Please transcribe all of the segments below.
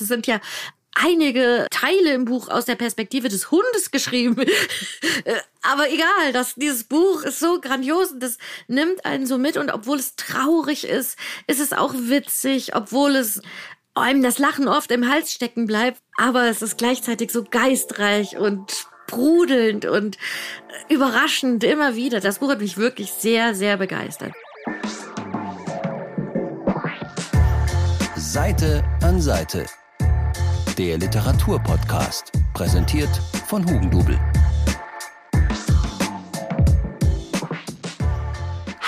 Das sind ja einige Teile im Buch aus der Perspektive des Hundes geschrieben. Äh, aber egal, das, dieses Buch ist so grandios und das nimmt einen so mit. Und obwohl es traurig ist, ist es auch witzig, obwohl es einem das Lachen oft im Hals stecken bleibt. Aber es ist gleichzeitig so geistreich und sprudelnd und überraschend immer wieder. Das Buch hat mich wirklich sehr, sehr begeistert. Seite an Seite der Literaturpodcast, präsentiert von Hugendubel.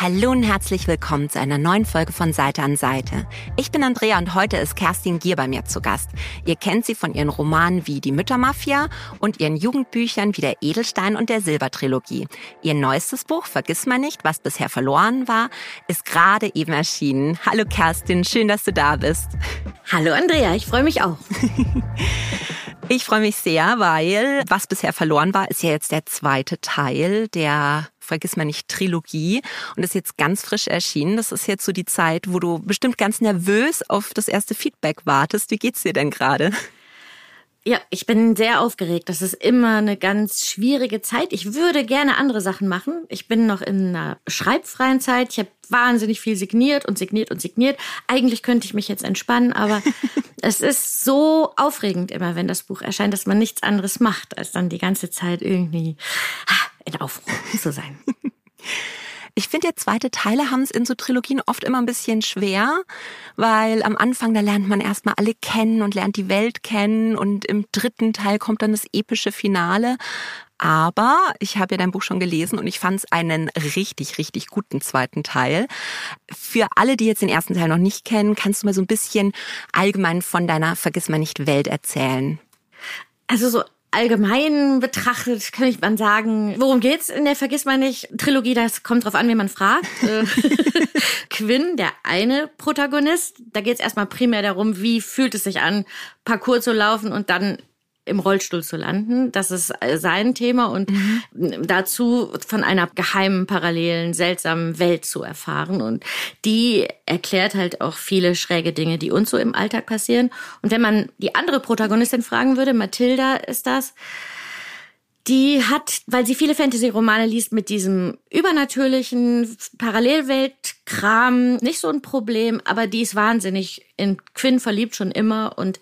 Hallo und herzlich willkommen zu einer neuen Folge von Seite an Seite. Ich bin Andrea und heute ist Kerstin Gier bei mir zu Gast. Ihr kennt sie von ihren Romanen wie Die Müttermafia und ihren Jugendbüchern wie der Edelstein und der Silbertrilogie. Ihr neuestes Buch, Vergiss mal nicht, was bisher verloren war, ist gerade eben erschienen. Hallo Kerstin, schön, dass du da bist. Hallo Andrea, ich freue mich auch. Ich freue mich sehr, weil was bisher verloren war, ist ja jetzt der zweite Teil der vergiss mal nicht, Trilogie und ist jetzt ganz frisch erschienen. Das ist jetzt so die Zeit, wo du bestimmt ganz nervös auf das erste Feedback wartest. Wie geht's dir denn gerade? Ja, ich bin sehr aufgeregt. Das ist immer eine ganz schwierige Zeit. Ich würde gerne andere Sachen machen. Ich bin noch in einer schreibfreien Zeit. Ich habe wahnsinnig viel signiert und signiert und signiert. Eigentlich könnte ich mich jetzt entspannen, aber es ist so aufregend immer, wenn das Buch erscheint, dass man nichts anderes macht, als dann die ganze Zeit irgendwie in Aufruhr zu sein. Ich finde ja, zweite Teile haben es in so Trilogien oft immer ein bisschen schwer, weil am Anfang, da lernt man erstmal alle kennen und lernt die Welt kennen und im dritten Teil kommt dann das epische Finale. Aber ich habe ja dein Buch schon gelesen und ich fand es einen richtig, richtig guten zweiten Teil. Für alle, die jetzt den ersten Teil noch nicht kennen, kannst du mal so ein bisschen allgemein von deiner Vergiss mal nicht Welt erzählen. Also so allgemein betrachtet kann ich man sagen, worum geht's in der Vergiss mal nicht Trilogie, das kommt drauf an, wen man fragt. Äh, Quinn, der eine Protagonist, da geht's erstmal primär darum, wie fühlt es sich an, Parcours zu laufen und dann im Rollstuhl zu landen. Das ist äh, sein Thema und mhm. dazu von einer geheimen, parallelen, seltsamen Welt zu erfahren. Und die erklärt halt auch viele schräge Dinge, die uns so im Alltag passieren. Und wenn man die andere Protagonistin fragen würde, Mathilda ist das, die hat, weil sie viele Fantasy-Romane liest, mit diesem übernatürlichen Parallelweltkram nicht so ein Problem, aber die ist wahnsinnig in Quinn verliebt schon immer und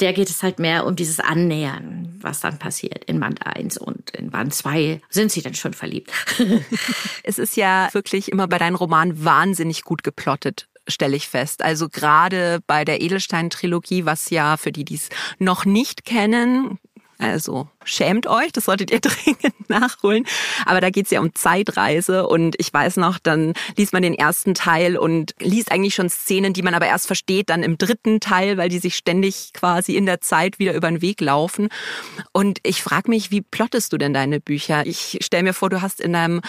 der geht es halt mehr um dieses Annähern, was dann passiert in Band 1 und in Band 2 sind sie dann schon verliebt. es ist ja wirklich immer bei deinen Romanen wahnsinnig gut geplottet stelle ich fest. Also gerade bei der Edelstein-Trilogie, was ja für die, die es noch nicht kennen, also schämt euch, das solltet ihr dringend nachholen. Aber da geht's ja um Zeitreise und ich weiß noch, dann liest man den ersten Teil und liest eigentlich schon Szenen, die man aber erst versteht, dann im dritten Teil, weil die sich ständig quasi in der Zeit wieder über den Weg laufen. Und ich frage mich, wie plottest du denn deine Bücher? Ich stelle mir vor, du hast in deinem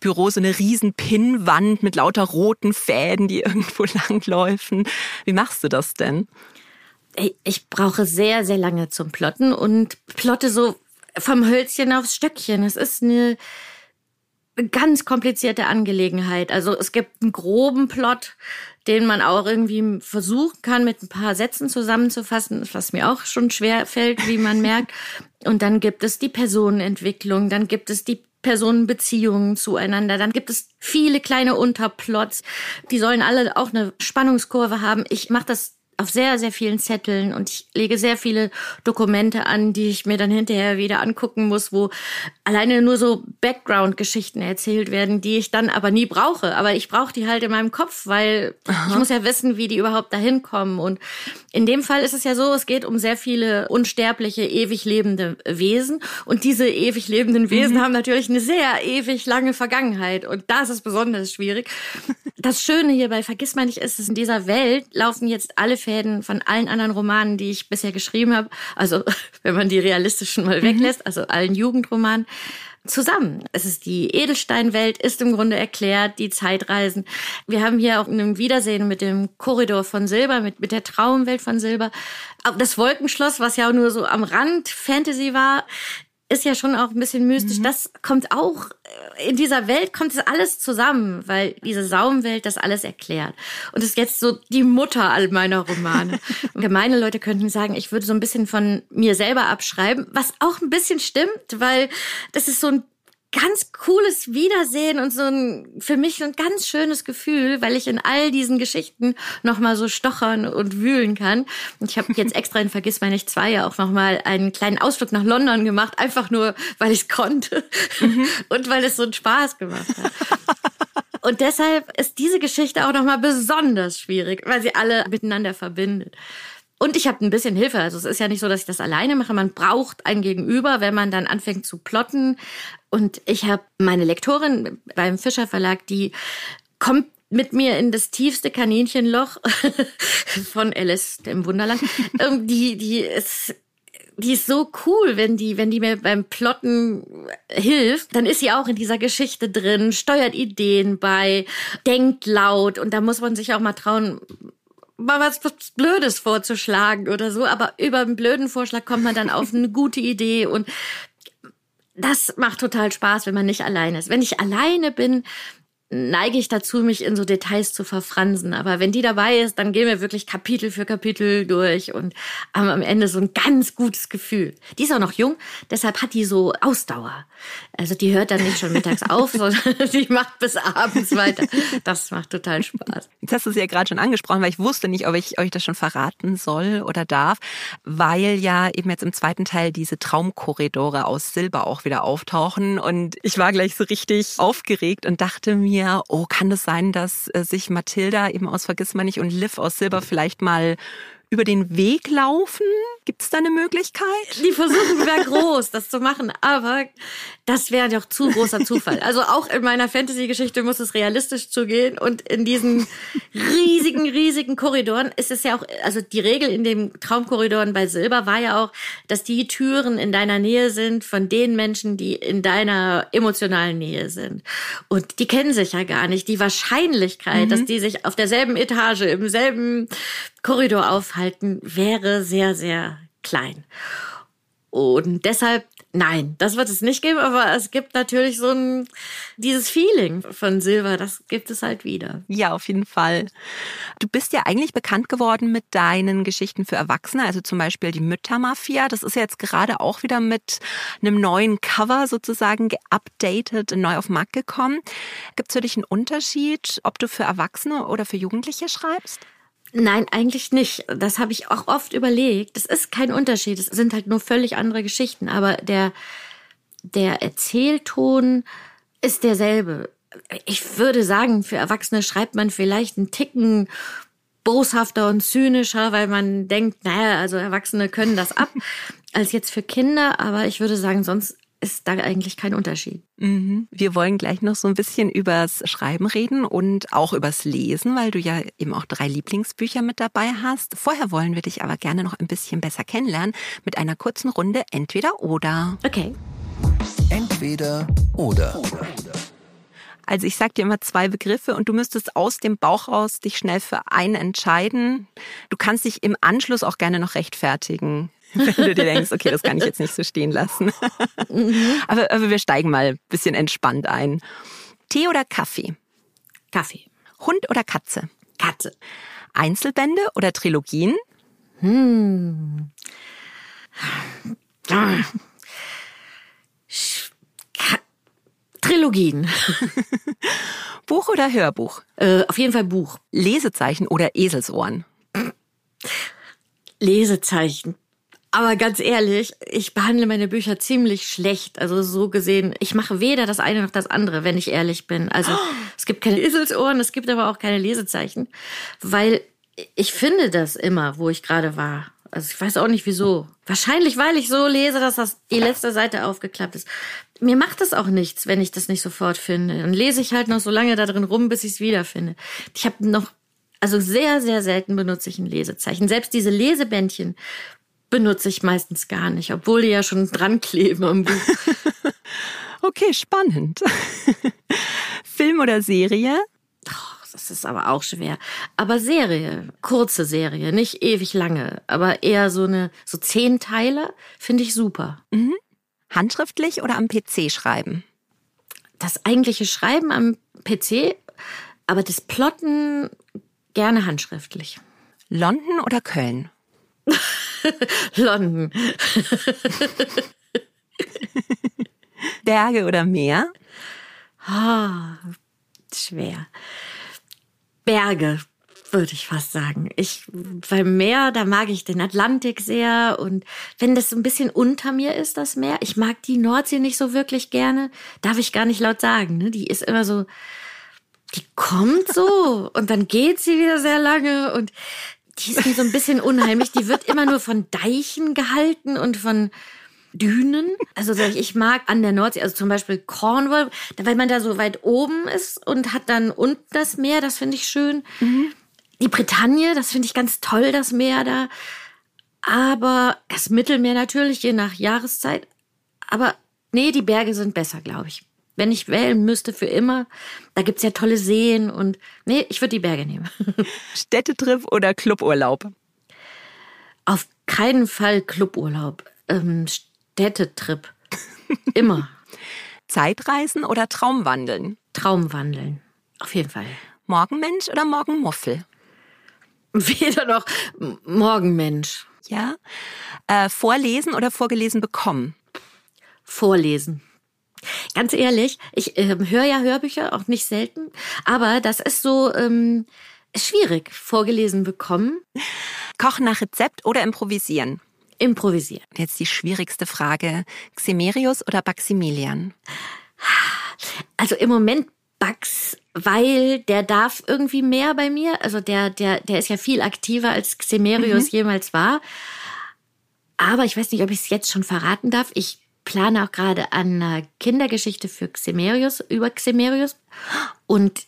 Büro so eine riesen Pinnwand mit lauter roten Fäden, die irgendwo langläufen. Wie machst du das denn? Ich brauche sehr, sehr lange zum Plotten und plotte so vom Hölzchen aufs Stöckchen. Es ist eine ganz komplizierte Angelegenheit. Also es gibt einen groben Plot, den man auch irgendwie versuchen kann, mit ein paar Sätzen zusammenzufassen, was mir auch schon schwer fällt, wie man merkt. Und dann gibt es die Personenentwicklung, dann gibt es die Personenbeziehungen zueinander. Dann gibt es viele kleine Unterplots. Die sollen alle auch eine Spannungskurve haben. Ich mache das auf sehr, sehr vielen Zetteln und ich lege sehr viele Dokumente an, die ich mir dann hinterher wieder angucken muss, wo alleine nur so Background-Geschichten erzählt werden, die ich dann aber nie brauche. Aber ich brauche die halt in meinem Kopf, weil Aha. ich muss ja wissen, wie die überhaupt dahin kommen. Und in dem Fall ist es ja so, es geht um sehr viele unsterbliche, ewig lebende Wesen. Und diese ewig lebenden Wesen mhm. haben natürlich eine sehr ewig lange Vergangenheit. Und das ist besonders schwierig. Das Schöne hierbei, vergiss mal nicht, ist, dass in dieser Welt laufen jetzt alle Fäden von allen anderen Romanen, die ich bisher geschrieben habe, also wenn man die realistischen mal mhm. weglässt, also allen Jugendromanen, zusammen. Es ist die Edelsteinwelt, ist im Grunde erklärt, die Zeitreisen. Wir haben hier auch ein Wiedersehen mit dem Korridor von Silber, mit, mit der Traumwelt von Silber. Das Wolkenschloss, was ja nur so am Rand Fantasy war, ist ja schon auch ein bisschen mystisch. Mhm. Das kommt auch, äh, in dieser Welt kommt es alles zusammen, weil diese Saumwelt das alles erklärt. Und ist jetzt so die Mutter all meiner Romane. Gemeine Leute könnten sagen, ich würde so ein bisschen von mir selber abschreiben, was auch ein bisschen stimmt, weil das ist so ein ganz cooles Wiedersehen und so ein für mich ein ganz schönes Gefühl, weil ich in all diesen Geschichten noch mal so stochern und wühlen kann. Und ich habe jetzt extra in Vergiss meine nicht zwei ja auch noch mal einen kleinen Ausflug nach London gemacht, einfach nur weil ich es konnte mhm. und weil es so einen Spaß gemacht hat. Und deshalb ist diese Geschichte auch noch mal besonders schwierig, weil sie alle miteinander verbindet. Und ich habe ein bisschen Hilfe. Also es ist ja nicht so, dass ich das alleine mache. Man braucht ein Gegenüber, wenn man dann anfängt zu plotten. Und ich habe meine Lektorin beim Fischer Verlag, die kommt mit mir in das tiefste Kaninchenloch von Alice im Wunderland. die, die ist die ist so cool, wenn die, wenn die mir beim Plotten hilft, dann ist sie auch in dieser Geschichte drin, steuert Ideen bei, denkt laut und da muss man sich auch mal trauen, mal was, was Blödes vorzuschlagen oder so, aber über einen blöden Vorschlag kommt man dann auf eine gute Idee und das macht total Spaß, wenn man nicht alleine ist. Wenn ich alleine bin, neige ich dazu, mich in so Details zu verfransen. Aber wenn die dabei ist, dann gehen wir wirklich Kapitel für Kapitel durch und haben am Ende so ein ganz gutes Gefühl. Die ist auch noch jung, deshalb hat die so Ausdauer. Also die hört dann nicht schon mittags auf, sondern die macht bis abends weiter. Das macht total Spaß. Jetzt hast du sie ja gerade schon angesprochen, weil ich wusste nicht, ob ich euch das schon verraten soll oder darf, weil ja eben jetzt im zweiten Teil diese Traumkorridore aus Silber auch wieder auftauchen. Und ich war gleich so richtig aufgeregt und dachte mir, oh, kann es das sein, dass äh, sich Mathilda eben aus Vergissmeinnicht und Liv aus Silber vielleicht mal über den Weg laufen? Gibt es da eine Möglichkeit? Die Versuchung wäre groß, das zu machen, aber das wäre doch zu großer Zufall. Also auch in meiner Fantasy-Geschichte muss es realistisch zugehen und in diesen riesigen, riesigen Korridoren ist es ja auch, also die Regel in den Traumkorridoren bei Silber war ja auch, dass die Türen in deiner Nähe sind von den Menschen, die in deiner emotionalen Nähe sind. Und die kennen sich ja gar nicht. Die Wahrscheinlichkeit, mhm. dass die sich auf derselben Etage, im selben Korridor aufhalten, wäre sehr, sehr klein. Und deshalb, nein, das wird es nicht geben, aber es gibt natürlich so ein, dieses Feeling von Silber, das gibt es halt wieder. Ja, auf jeden Fall. Du bist ja eigentlich bekannt geworden mit deinen Geschichten für Erwachsene, also zum Beispiel die Müttermafia. Das ist jetzt gerade auch wieder mit einem neuen Cover sozusagen geupdatet, neu auf den Markt gekommen. Gibt es für dich einen Unterschied, ob du für Erwachsene oder für Jugendliche schreibst? Nein, eigentlich nicht. Das habe ich auch oft überlegt. Das ist kein Unterschied. Es sind halt nur völlig andere Geschichten. Aber der, der Erzählton ist derselbe. Ich würde sagen, für Erwachsene schreibt man vielleicht einen Ticken boshafter und zynischer, weil man denkt, naja, also Erwachsene können das ab, als jetzt für Kinder. Aber ich würde sagen, sonst ist da eigentlich kein Unterschied. Mhm. Wir wollen gleich noch so ein bisschen übers Schreiben reden und auch übers Lesen, weil du ja eben auch drei Lieblingsbücher mit dabei hast. Vorher wollen wir dich aber gerne noch ein bisschen besser kennenlernen mit einer kurzen Runde Entweder oder. Okay. Entweder oder. Also ich sag dir immer zwei Begriffe und du müsstest aus dem Bauch raus dich schnell für einen entscheiden. Du kannst dich im Anschluss auch gerne noch rechtfertigen. wenn du dir denkst, okay, das kann ich jetzt nicht so stehen lassen. Mhm. aber, aber wir steigen mal ein bisschen entspannt ein. Tee oder Kaffee? Kaffee. Hund oder Katze? Katze. Einzelbände oder Trilogien? Hm. Trilogien. Buch oder Hörbuch? Äh, auf jeden Fall Buch. Lesezeichen oder Eselsohren? Lesezeichen. Aber ganz ehrlich, ich behandle meine Bücher ziemlich schlecht. Also so gesehen, ich mache weder das eine noch das andere, wenn ich ehrlich bin. Also es gibt keine Eselsohren, es gibt aber auch keine Lesezeichen, weil ich finde das immer, wo ich gerade war. Also ich weiß auch nicht wieso. Wahrscheinlich, weil ich so lese, dass das die letzte Seite aufgeklappt ist. Mir macht es auch nichts, wenn ich das nicht sofort finde. Dann lese ich halt noch so lange da drin rum, bis ich es wiederfinde. Ich habe noch also sehr, sehr selten benutze ich ein Lesezeichen. Selbst diese Lesebändchen, benutze ich meistens gar nicht, obwohl die ja schon dran kleben am Buch. okay, spannend. Film oder Serie? Oh, das ist aber auch schwer. Aber Serie, kurze Serie, nicht ewig lange, aber eher so eine, so zehn Teile, finde ich super. Mhm. Handschriftlich oder am PC schreiben? Das eigentliche Schreiben am PC, aber das Plotten gerne handschriftlich. London oder Köln? London. Berge oder Meer? Ah, schwer. Berge, würde ich fast sagen. Ich, beim Meer, da mag ich den Atlantik sehr und wenn das so ein bisschen unter mir ist, das Meer, ich mag die Nordsee nicht so wirklich gerne, darf ich gar nicht laut sagen, ne? Die ist immer so, die kommt so und dann geht sie wieder sehr lange und die ist mir so ein bisschen unheimlich. Die wird immer nur von Deichen gehalten und von Dünen. Also ich mag an der Nordsee, also zum Beispiel Cornwall, weil man da so weit oben ist und hat dann unten das Meer, das finde ich schön. Mhm. Die Bretagne, das finde ich ganz toll, das Meer da. Aber das Mittelmeer natürlich, je nach Jahreszeit. Aber nee, die Berge sind besser, glaube ich. Wenn ich wählen müsste für immer, da gibt's ja tolle Seen und nee, ich würde die Berge nehmen. Städtetrip oder Cluburlaub? Auf keinen Fall Cluburlaub. Ähm, Städtetrip. Immer. Zeitreisen oder Traumwandeln? Traumwandeln. Auf jeden Fall. Morgenmensch oder Morgenmuffel? Weder noch Morgenmensch. Ja. Äh, vorlesen oder vorgelesen bekommen? Vorlesen. Ganz ehrlich, ich äh, höre ja Hörbücher, auch nicht selten, aber das ist so ähm, schwierig, vorgelesen bekommen. Kochen nach Rezept oder improvisieren? Improvisieren. Jetzt die schwierigste Frage. Ximerius oder Baximilian? Also im Moment Bax, weil der darf irgendwie mehr bei mir. Also der, der, der ist ja viel aktiver als Ximerius mhm. jemals war. Aber ich weiß nicht, ob ich es jetzt schon verraten darf. Ich plane auch gerade an einer Kindergeschichte für Ximerius, über Ximerius. Und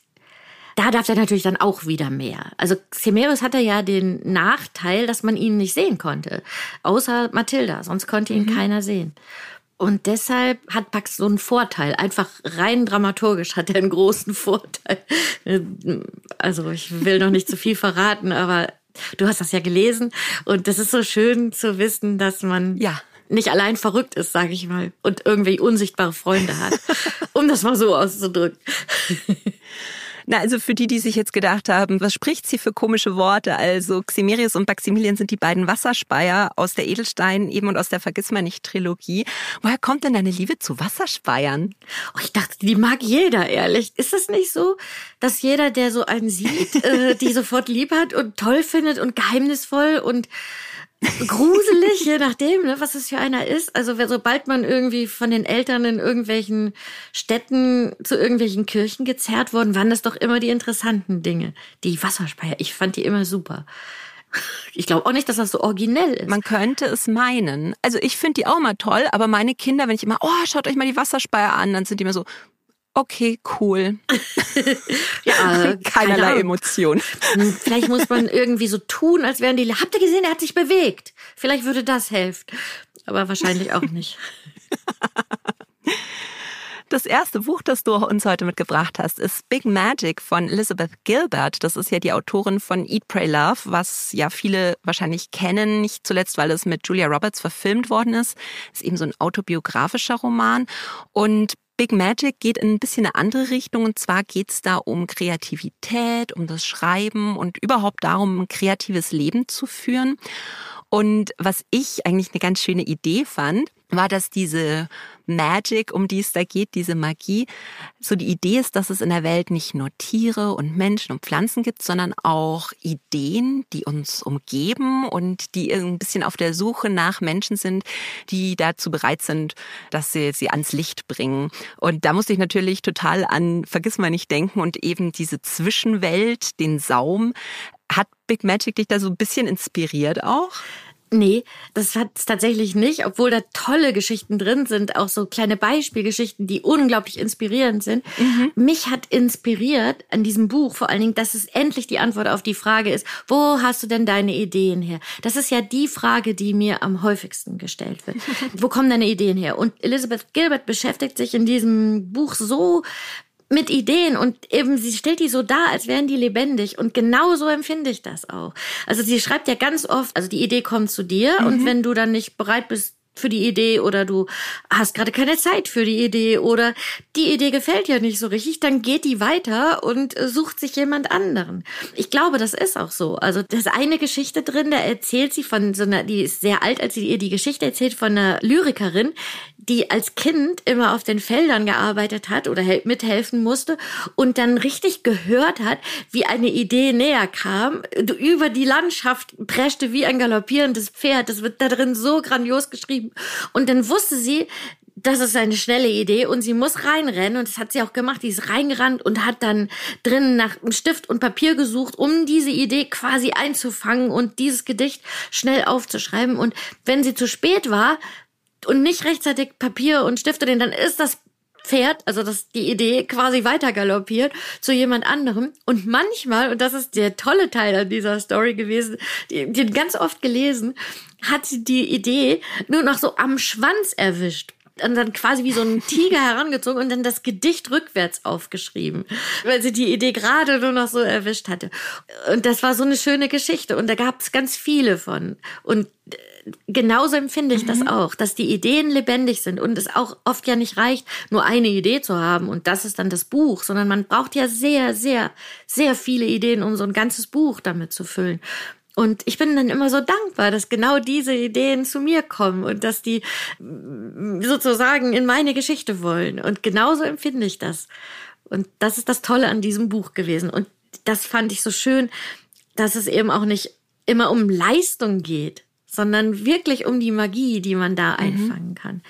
da darf er natürlich dann auch wieder mehr. Also Ximerius hatte ja den Nachteil, dass man ihn nicht sehen konnte. Außer Mathilda, sonst konnte ihn mhm. keiner sehen. Und deshalb hat Pax so einen Vorteil. Einfach rein dramaturgisch hat er einen großen Vorteil. Also ich will noch nicht zu viel verraten, aber du hast das ja gelesen. Und das ist so schön zu wissen, dass man ja nicht allein verrückt ist, sage ich mal, und irgendwie unsichtbare Freunde hat, um das mal so auszudrücken. Na, also für die, die sich jetzt gedacht haben, was spricht sie für komische Worte? Also Ximerius und Maximilian sind die beiden Wasserspeier aus der Edelstein eben und aus der Vergissmeinnicht-Trilogie. Woher kommt denn deine Liebe zu Wasserspeiern? Oh, ich dachte, die mag jeder, ehrlich. Ist es nicht so, dass jeder, der so einen sieht, äh, die sofort lieb hat und toll findet und geheimnisvoll und gruselig, je nachdem, ne, was es für einer ist. Also sobald man irgendwie von den Eltern in irgendwelchen Städten zu irgendwelchen Kirchen gezerrt worden, waren das doch immer die interessanten Dinge. Die Wasserspeier, ich fand die immer super. Ich glaube auch nicht, dass das so originell ist. Man könnte es meinen. Also ich finde die auch mal toll, aber meine Kinder, wenn ich immer, oh, schaut euch mal die Wasserspeier an, dann sind die immer so, okay, cool. ja, keinerlei Emotion. Hm, vielleicht muss man irgendwie so tun, als wären die. Habt ihr gesehen, er hat sich bewegt? Vielleicht würde das helfen. Aber wahrscheinlich auch nicht. Das erste Buch, das du uns heute mitgebracht hast, ist Big Magic von Elizabeth Gilbert. Das ist ja die Autorin von Eat, Pray, Love, was ja viele wahrscheinlich kennen, nicht zuletzt, weil es mit Julia Roberts verfilmt worden ist. Ist eben so ein autobiografischer Roman. Und Big Magic geht in ein bisschen eine andere Richtung und zwar geht es da um Kreativität, um das Schreiben und überhaupt darum, ein kreatives Leben zu führen. Und was ich eigentlich eine ganz schöne Idee fand, war, dass diese Magic, um die es da geht, diese Magie, so die Idee ist, dass es in der Welt nicht nur Tiere und Menschen und Pflanzen gibt, sondern auch Ideen, die uns umgeben und die ein bisschen auf der Suche nach Menschen sind, die dazu bereit sind, dass sie sie ans Licht bringen. Und da musste ich natürlich total an Vergiss mal nicht denken und eben diese Zwischenwelt, den Saum. Hat Big Magic dich da so ein bisschen inspiriert auch? Nee, das hat es tatsächlich nicht, obwohl da tolle Geschichten drin sind, auch so kleine Beispielgeschichten, die unglaublich inspirierend sind. Mhm. Mich hat inspiriert an diesem Buch vor allen Dingen, dass es endlich die Antwort auf die Frage ist, wo hast du denn deine Ideen her? Das ist ja die Frage, die mir am häufigsten gestellt wird. wo kommen deine Ideen her? Und Elizabeth Gilbert beschäftigt sich in diesem Buch so mit Ideen und eben sie stellt die so dar, als wären die lebendig und genau so empfinde ich das auch. Also sie schreibt ja ganz oft, also die Idee kommt zu dir mhm. und wenn du dann nicht bereit bist, für die Idee oder du hast gerade keine Zeit für die Idee oder die Idee gefällt dir nicht so richtig, dann geht die weiter und äh, sucht sich jemand anderen. Ich glaube, das ist auch so. Also da ist eine Geschichte drin, da erzählt sie von so einer, die ist sehr alt, als sie ihr die Geschichte erzählt von einer Lyrikerin, die als Kind immer auf den Feldern gearbeitet hat oder mithelfen musste und dann richtig gehört hat, wie eine Idee näher kam, über die Landschaft preschte wie ein galoppierendes Pferd. Das wird da drin so grandios geschrieben. Und dann wusste sie, das ist eine schnelle Idee und sie muss reinrennen und das hat sie auch gemacht. Die ist reingerannt und hat dann drinnen nach einem Stift und Papier gesucht, um diese Idee quasi einzufangen und dieses Gedicht schnell aufzuschreiben. Und wenn sie zu spät war, und nicht rechtzeitig Papier und Stifte den, dann ist das Pferd, also das die Idee quasi weiter galoppiert zu jemand anderem. Und manchmal, und das ist der tolle Teil an dieser Story gewesen, die ganz oft gelesen, hat sie die Idee nur noch so am Schwanz erwischt und dann quasi wie so ein Tiger herangezogen und dann das Gedicht rückwärts aufgeschrieben, weil sie die Idee gerade nur noch so erwischt hatte. Und das war so eine schöne Geschichte und da gab es ganz viele von. Und genauso empfinde ich mhm. das auch, dass die Ideen lebendig sind und es auch oft ja nicht reicht, nur eine Idee zu haben und das ist dann das Buch, sondern man braucht ja sehr, sehr, sehr viele Ideen, um so ein ganzes Buch damit zu füllen. Und ich bin dann immer so dankbar, dass genau diese Ideen zu mir kommen und dass die mm, sozusagen in meine Geschichte wollen. Und genauso empfinde ich das. Und das ist das Tolle an diesem Buch gewesen. Und das fand ich so schön, dass es eben auch nicht immer um Leistung geht, sondern wirklich um die Magie, die man da mhm. einfangen kann.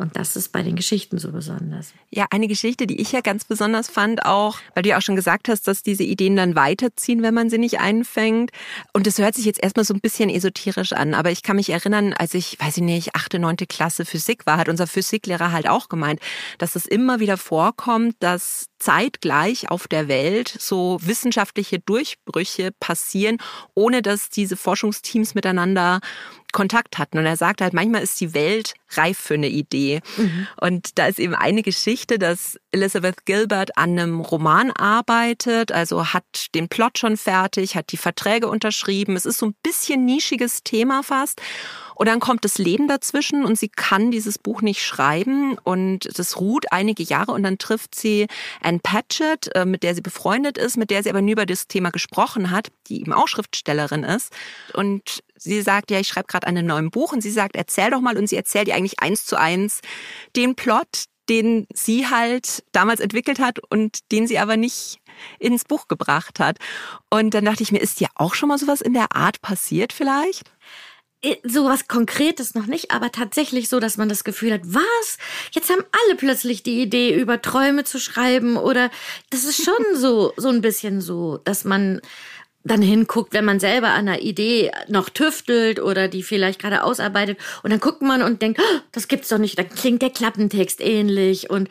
Und das ist bei den Geschichten so besonders. Ja, eine Geschichte, die ich ja ganz besonders fand, auch, weil du ja auch schon gesagt hast, dass diese Ideen dann weiterziehen, wenn man sie nicht einfängt. Und das hört sich jetzt erstmal so ein bisschen esoterisch an, aber ich kann mich erinnern, als ich, weiß ich nicht, achte, neunte Klasse Physik war, hat unser Physiklehrer halt auch gemeint, dass es immer wieder vorkommt, dass zeitgleich auf der Welt so wissenschaftliche Durchbrüche passieren, ohne dass diese Forschungsteams miteinander Kontakt hatten. Und er sagt halt, manchmal ist die Welt reif für eine Idee. Mhm. Und da ist eben eine Geschichte, dass Elizabeth Gilbert an einem Roman arbeitet, also hat den Plot schon fertig, hat die Verträge unterschrieben. Es ist so ein bisschen nischiges Thema fast. Und dann kommt das Leben dazwischen und sie kann dieses Buch nicht schreiben und das ruht einige Jahre und dann trifft sie Anne Patchett, äh, mit der sie befreundet ist, mit der sie aber nie über das Thema gesprochen hat, die eben auch Schriftstellerin ist. Und sie sagt, ja, ich schreibe gerade an einem neuen Buch und sie sagt, erzähl doch mal und sie erzählt ihr eigentlich eins zu eins den Plot, den sie halt damals entwickelt hat und den sie aber nicht ins Buch gebracht hat. Und dann dachte ich mir, ist dir auch schon mal sowas in der Art passiert vielleicht? Äh, sowas Konkretes noch nicht, aber tatsächlich so, dass man das Gefühl hat, was? Jetzt haben alle plötzlich die Idee, über Träume zu schreiben oder das ist schon so, so ein bisschen so, dass man dann hinguckt, wenn man selber an einer Idee noch tüftelt oder die vielleicht gerade ausarbeitet. Und dann guckt man und denkt, oh, das gibt's doch nicht, da klingt der Klappentext ähnlich. Und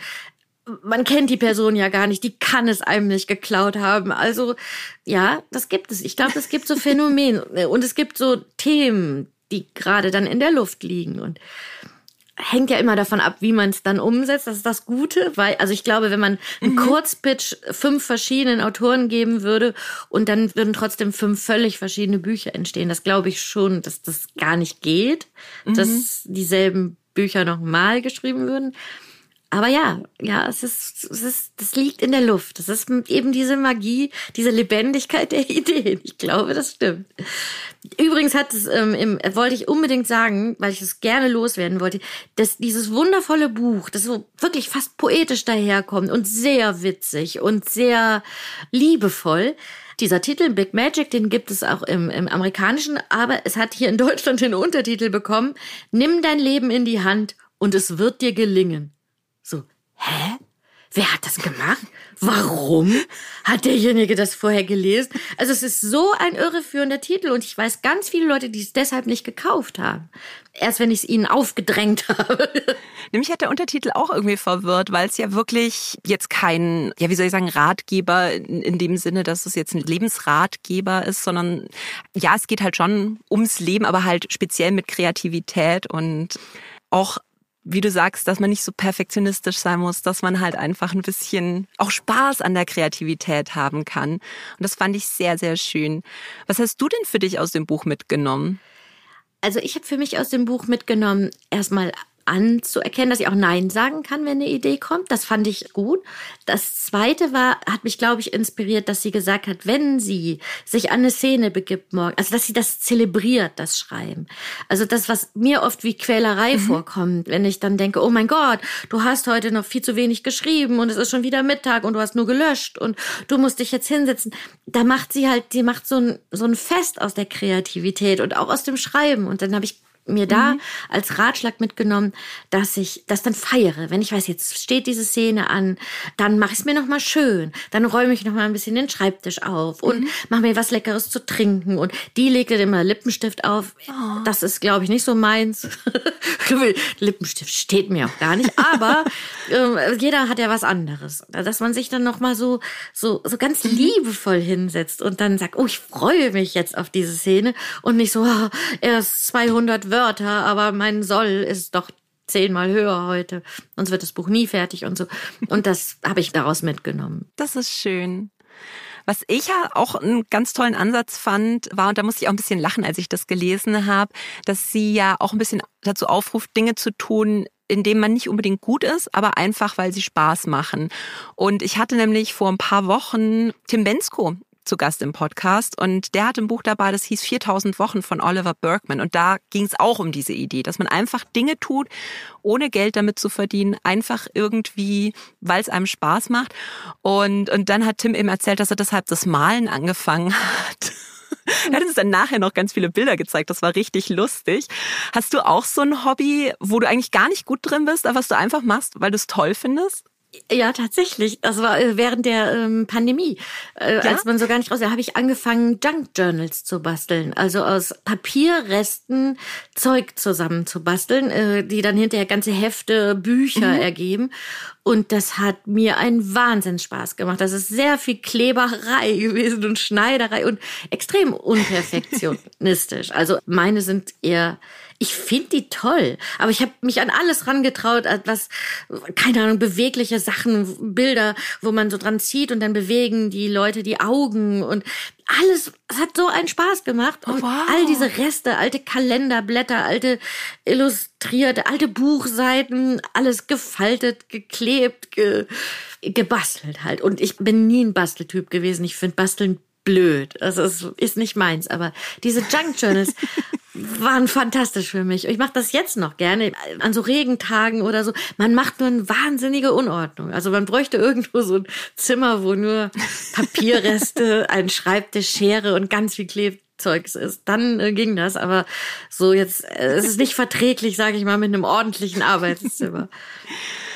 man kennt die Person ja gar nicht, die kann es einem nicht geklaut haben. Also ja, das gibt es. Ich glaube, es gibt so Phänomene. Und es gibt so Themen, die gerade dann in der Luft liegen. Und hängt ja immer davon ab, wie man es dann umsetzt. Das ist das Gute, weil, also ich glaube, wenn man einen mhm. Kurzpitch fünf verschiedenen Autoren geben würde und dann würden trotzdem fünf völlig verschiedene Bücher entstehen, das glaube ich schon, dass das gar nicht geht, mhm. dass dieselben Bücher nochmal geschrieben würden. Aber ja, ja, es ist, es ist, das liegt in der Luft. Das ist eben diese Magie, diese Lebendigkeit der Ideen. Ich glaube, das stimmt. Übrigens hat es, ähm, im, wollte ich unbedingt sagen, weil ich es gerne loswerden wollte, dass dieses wundervolle Buch, das so wirklich fast poetisch daherkommt und sehr witzig und sehr liebevoll, dieser Titel Big Magic, den gibt es auch im, im amerikanischen, aber es hat hier in Deutschland den Untertitel bekommen, Nimm dein Leben in die Hand und es wird dir gelingen. So, hä? Wer hat das gemacht? Warum hat derjenige das vorher gelesen? Also es ist so ein irreführender Titel und ich weiß ganz viele Leute, die es deshalb nicht gekauft haben. Erst wenn ich es ihnen aufgedrängt habe. Nämlich hat der Untertitel auch irgendwie verwirrt, weil es ja wirklich jetzt kein, ja wie soll ich sagen, Ratgeber in, in dem Sinne, dass es jetzt ein Lebensratgeber ist, sondern ja, es geht halt schon ums Leben, aber halt speziell mit Kreativität und auch wie du sagst, dass man nicht so perfektionistisch sein muss, dass man halt einfach ein bisschen auch Spaß an der Kreativität haben kann. Und das fand ich sehr, sehr schön. Was hast du denn für dich aus dem Buch mitgenommen? Also ich habe für mich aus dem Buch mitgenommen, erstmal anzuerkennen, dass ich auch Nein sagen kann, wenn eine Idee kommt. Das fand ich gut. Das zweite war, hat mich, glaube ich, inspiriert, dass sie gesagt hat, wenn sie sich an eine Szene begibt morgen, also dass sie das zelebriert, das Schreiben. Also das, was mir oft wie Quälerei mhm. vorkommt, wenn ich dann denke, oh mein Gott, du hast heute noch viel zu wenig geschrieben und es ist schon wieder Mittag und du hast nur gelöscht und du musst dich jetzt hinsetzen. Da macht sie halt, die macht so ein, so ein Fest aus der Kreativität und auch aus dem Schreiben. Und dann habe ich mir da mhm. als Ratschlag mitgenommen, dass ich das dann feiere. Wenn ich weiß, jetzt steht diese Szene an, dann mache ich es mir noch mal schön. Dann räume ich noch mal ein bisschen den Schreibtisch auf und mhm. mache mir was Leckeres zu trinken. Und die legt dann immer Lippenstift auf. Oh. Das ist, glaube ich, nicht so meins. Lippenstift steht mir auch gar nicht. Aber äh, jeder hat ja was anderes. Dass man sich dann noch mal so, so, so ganz mhm. liebevoll hinsetzt und dann sagt, oh, ich freue mich jetzt auf diese Szene und nicht so, oh, erst 200 Wörter Wörter, aber mein Soll ist doch zehnmal höher heute. Sonst wird das Buch nie fertig und so. Und das habe ich daraus mitgenommen. Das ist schön. Was ich ja auch einen ganz tollen Ansatz fand, war, und da musste ich auch ein bisschen lachen, als ich das gelesen habe, dass sie ja auch ein bisschen dazu aufruft, Dinge zu tun, in dem man nicht unbedingt gut ist, aber einfach, weil sie Spaß machen. Und ich hatte nämlich vor ein paar Wochen Tim Bensko zu Gast im Podcast und der hat ein Buch dabei, das hieß 4000 Wochen von Oliver Bergman und da ging es auch um diese Idee, dass man einfach Dinge tut, ohne Geld damit zu verdienen, einfach irgendwie, weil es einem Spaß macht und, und dann hat Tim eben erzählt, dass er deshalb das Malen angefangen hat. Er hat uns dann nachher noch ganz viele Bilder gezeigt. Das war richtig lustig. Hast du auch so ein Hobby, wo du eigentlich gar nicht gut drin bist, aber was du einfach machst, weil du es toll findest? Ja, tatsächlich. Das war äh, während der ähm, Pandemie, äh, ja? als man so gar nicht raus. Da habe ich angefangen, Junk Journals zu basteln, also aus Papierresten Zeug zusammen zu basteln, äh, die dann hinterher ganze Hefte, Bücher mhm. ergeben. Und das hat mir einen Wahnsinnsspaß gemacht. Das ist sehr viel Kleberei gewesen und Schneiderei und extrem unperfektionistisch. Also meine sind eher ich finde die toll, aber ich habe mich an alles rangetraut, was, keine Ahnung, bewegliche Sachen, Bilder, wo man so dran zieht und dann bewegen die Leute die Augen und alles, es hat so einen Spaß gemacht. Und wow. all diese Reste, alte Kalenderblätter, alte illustrierte, alte Buchseiten, alles gefaltet, geklebt, ge, gebastelt halt. Und ich bin nie ein Basteltyp gewesen. Ich finde Basteln blöd. Also es ist nicht meins. Aber diese Junk Journals waren fantastisch für mich. Ich mache das jetzt noch gerne an so Regentagen oder so. Man macht nur eine wahnsinnige Unordnung. Also man bräuchte irgendwo so ein Zimmer, wo nur Papierreste, ein Schreibtisch, Schere und ganz viel Klebzeugs ist. Dann äh, ging das. Aber so jetzt, äh, es ist nicht verträglich, sage ich mal, mit einem ordentlichen Arbeitszimmer.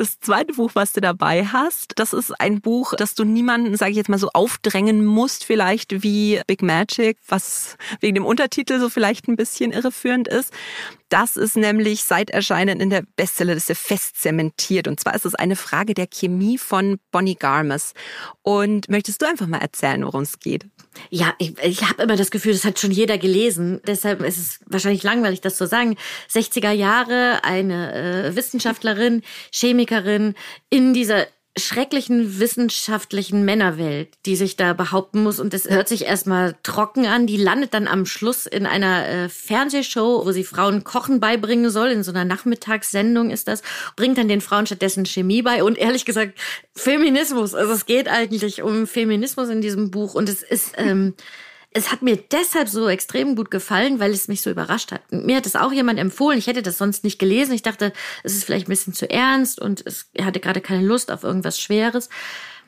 Das zweite Buch, was du dabei hast, das ist ein Buch, das du niemanden, sage ich jetzt mal so, aufdrängen musst, vielleicht wie Big Magic, was wegen dem Untertitel so vielleicht ein bisschen irreführend ist. Das ist nämlich seit Erscheinen in der Bestsellerliste fest zementiert. Und zwar ist es eine Frage der Chemie von Bonnie Garmes. Und möchtest du einfach mal erzählen, worum es geht? Ja, ich, ich habe immer das Gefühl, das hat schon jeder gelesen. Deshalb ist es wahrscheinlich langweilig, das zu sagen. 60er Jahre, eine äh, Wissenschaftlerin, Chemikerin in dieser schrecklichen wissenschaftlichen Männerwelt, die sich da behaupten muss. Und das hört sich erstmal trocken an. Die landet dann am Schluss in einer äh, Fernsehshow, wo sie Frauen Kochen beibringen soll. In so einer Nachmittagssendung ist das. Bringt dann den Frauen stattdessen Chemie bei. Und ehrlich gesagt, Feminismus. Also es geht eigentlich um Feminismus in diesem Buch. Und es ist... Ähm, es hat mir deshalb so extrem gut gefallen, weil es mich so überrascht hat. Mir hat es auch jemand empfohlen. Ich hätte das sonst nicht gelesen. Ich dachte, es ist vielleicht ein bisschen zu ernst und es, hatte gerade keine Lust auf irgendwas Schweres.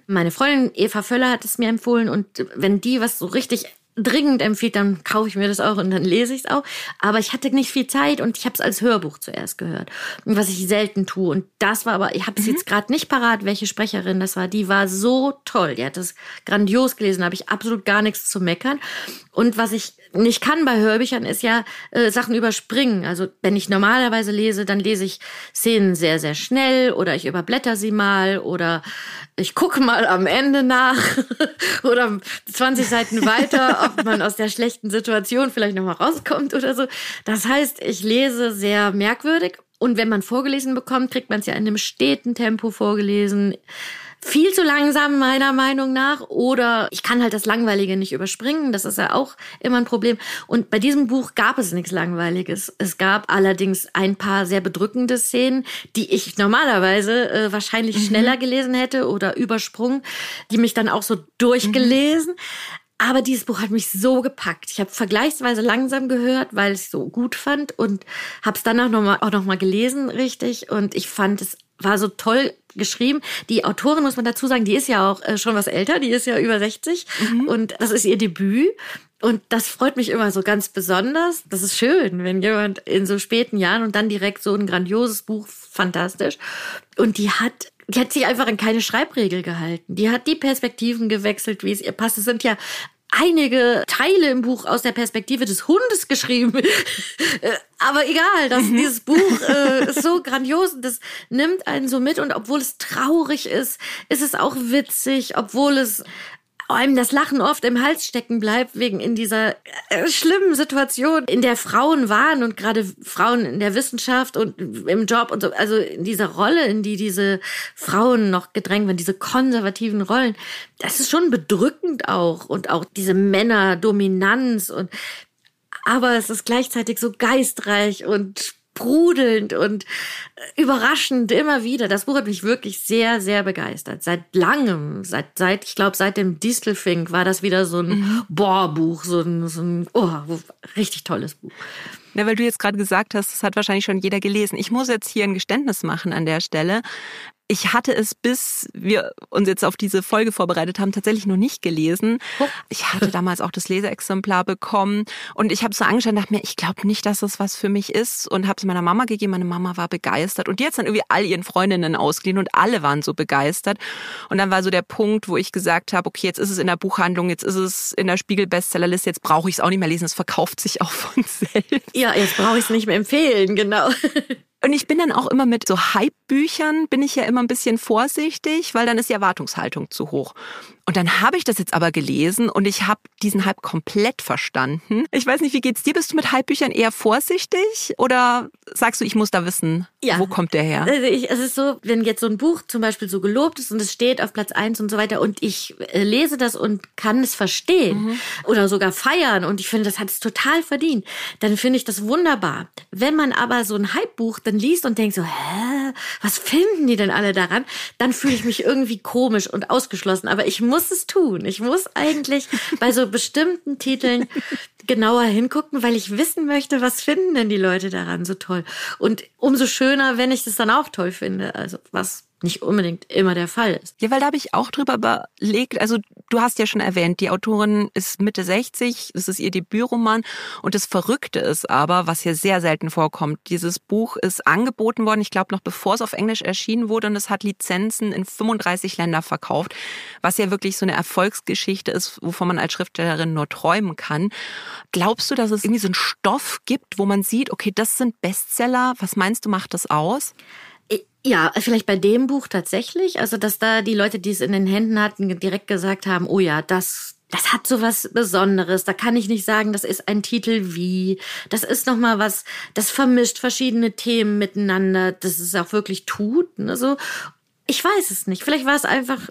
Meine Freundin Eva Völler hat es mir empfohlen und wenn die was so richtig dringend empfiehlt, dann kaufe ich mir das auch und dann lese ich es auch. Aber ich hatte nicht viel Zeit und ich habe es als Hörbuch zuerst gehört, was ich selten tue. Und das war aber, ich habe es mhm. jetzt gerade nicht parat, welche Sprecherin das war. Die war so toll. Die hat das grandios gelesen, habe ich absolut gar nichts zu meckern. Und was ich nicht kann bei Hörbüchern, ist ja äh, Sachen überspringen. Also wenn ich normalerweise lese, dann lese ich Szenen sehr, sehr schnell oder ich überblätter sie mal oder ich gucke mal am Ende nach oder 20 Seiten weiter, ob man aus der schlechten Situation vielleicht nochmal rauskommt oder so. Das heißt, ich lese sehr merkwürdig und wenn man vorgelesen bekommt, kriegt man es ja in einem steten Tempo vorgelesen viel zu langsam meiner Meinung nach oder ich kann halt das Langweilige nicht überspringen. Das ist ja auch immer ein Problem. Und bei diesem Buch gab es nichts Langweiliges. Es gab allerdings ein paar sehr bedrückende Szenen, die ich normalerweise äh, wahrscheinlich mhm. schneller gelesen hätte oder übersprungen, die mich dann auch so durchgelesen. Mhm. Aber dieses Buch hat mich so gepackt. Ich habe vergleichsweise langsam gehört, weil ich es so gut fand und habe es danach noch mal, auch noch mal gelesen, richtig. Und ich fand es war so toll geschrieben. Die Autorin, muss man dazu sagen, die ist ja auch äh, schon was älter, die ist ja über 60 mhm. und das ist ihr Debüt. Und das freut mich immer so ganz besonders. Das ist schön, wenn jemand in so späten Jahren und dann direkt so ein grandioses Buch, fantastisch. Und die hat die hat sich einfach an keine Schreibregel gehalten. Die hat die Perspektiven gewechselt, wie es ihr passt. Es sind ja einige Teile im Buch aus der Perspektive des Hundes geschrieben. Äh, aber egal, das, mhm. dieses Buch äh, ist so grandios und das nimmt einen so mit. Und obwohl es traurig ist, ist es auch witzig, obwohl es einem das Lachen oft im Hals stecken bleibt, wegen in dieser äh, schlimmen Situation, in der Frauen waren und gerade Frauen in der Wissenschaft und im Job und so, also in dieser Rolle, in die diese Frauen noch gedrängt werden, diese konservativen Rollen, das ist schon bedrückend auch und auch diese Männerdominanz und aber es ist gleichzeitig so geistreich und sprudelnd und überraschend immer wieder. Das Buch hat mich wirklich sehr, sehr begeistert. Seit langem, seit, seit ich glaube, seit dem Distelfink war das wieder so ein mhm. Bohrbuch, so ein, so ein oh, richtig tolles Buch. Ja, weil du jetzt gerade gesagt hast, das hat wahrscheinlich schon jeder gelesen. Ich muss jetzt hier ein Geständnis machen an der Stelle ich hatte es, bis wir uns jetzt auf diese Folge vorbereitet haben, tatsächlich noch nicht gelesen. Ich hatte damals auch das Leseexemplar bekommen und ich habe so angeschaut und dachte mir, ich glaube nicht, dass das was für mich ist und habe es meiner Mama gegeben. Meine Mama war begeistert und die hat dann irgendwie all ihren Freundinnen ausgeliehen und alle waren so begeistert. Und dann war so der Punkt, wo ich gesagt habe, okay, jetzt ist es in der Buchhandlung, jetzt ist es in der Spiegel-Bestsellerliste, jetzt brauche ich es auch nicht mehr lesen, es verkauft sich auch von selbst. Ja, jetzt brauche ich es nicht mehr empfehlen, genau. Und ich bin dann auch immer mit so Hype-Büchern, bin ich ja immer ein bisschen vorsichtig, weil dann ist die Erwartungshaltung zu hoch. Und dann habe ich das jetzt aber gelesen und ich habe diesen Hype komplett verstanden. Ich weiß nicht, wie geht's dir? Bist du mit Hypebüchern eher vorsichtig oder sagst du, ich muss da wissen, ja. wo kommt der her? Also ich, es ist so, wenn jetzt so ein Buch zum Beispiel so gelobt ist und es steht auf Platz eins und so weiter und ich äh, lese das und kann es verstehen mhm. oder sogar feiern und ich finde, das hat es total verdient, dann finde ich das wunderbar. Wenn man aber so ein Hypebuch dann liest und denkt so, hä, was finden die denn alle daran? Dann fühle ich mich irgendwie komisch und ausgeschlossen. Aber ich muss es tun. Ich muss eigentlich bei so bestimmten Titeln genauer hingucken, weil ich wissen möchte, was finden denn die Leute daran so toll. Und umso schöner, wenn ich das dann auch toll finde. Also was nicht unbedingt immer der Fall ist. Ja, weil da habe ich auch drüber überlegt, also du hast ja schon erwähnt, die Autorin ist Mitte 60, das ist ihr Debütroman und das Verrückte ist aber, was hier sehr selten vorkommt, dieses Buch ist angeboten worden, ich glaube noch bevor es auf Englisch erschienen wurde und es hat Lizenzen in 35 Länder verkauft, was ja wirklich so eine Erfolgsgeschichte ist, wovon man als Schriftstellerin nur träumen kann. Glaubst du, dass es irgendwie so einen Stoff gibt, wo man sieht, okay, das sind Bestseller, was meinst du, macht das aus? Ja, vielleicht bei dem Buch tatsächlich. Also, dass da die Leute, die es in den Händen hatten, direkt gesagt haben, oh ja, das, das hat so was Besonderes. Da kann ich nicht sagen, das ist ein Titel wie. Das ist nochmal was, das vermischt verschiedene Themen miteinander, dass es auch wirklich tut. Also, ich weiß es nicht. Vielleicht war es einfach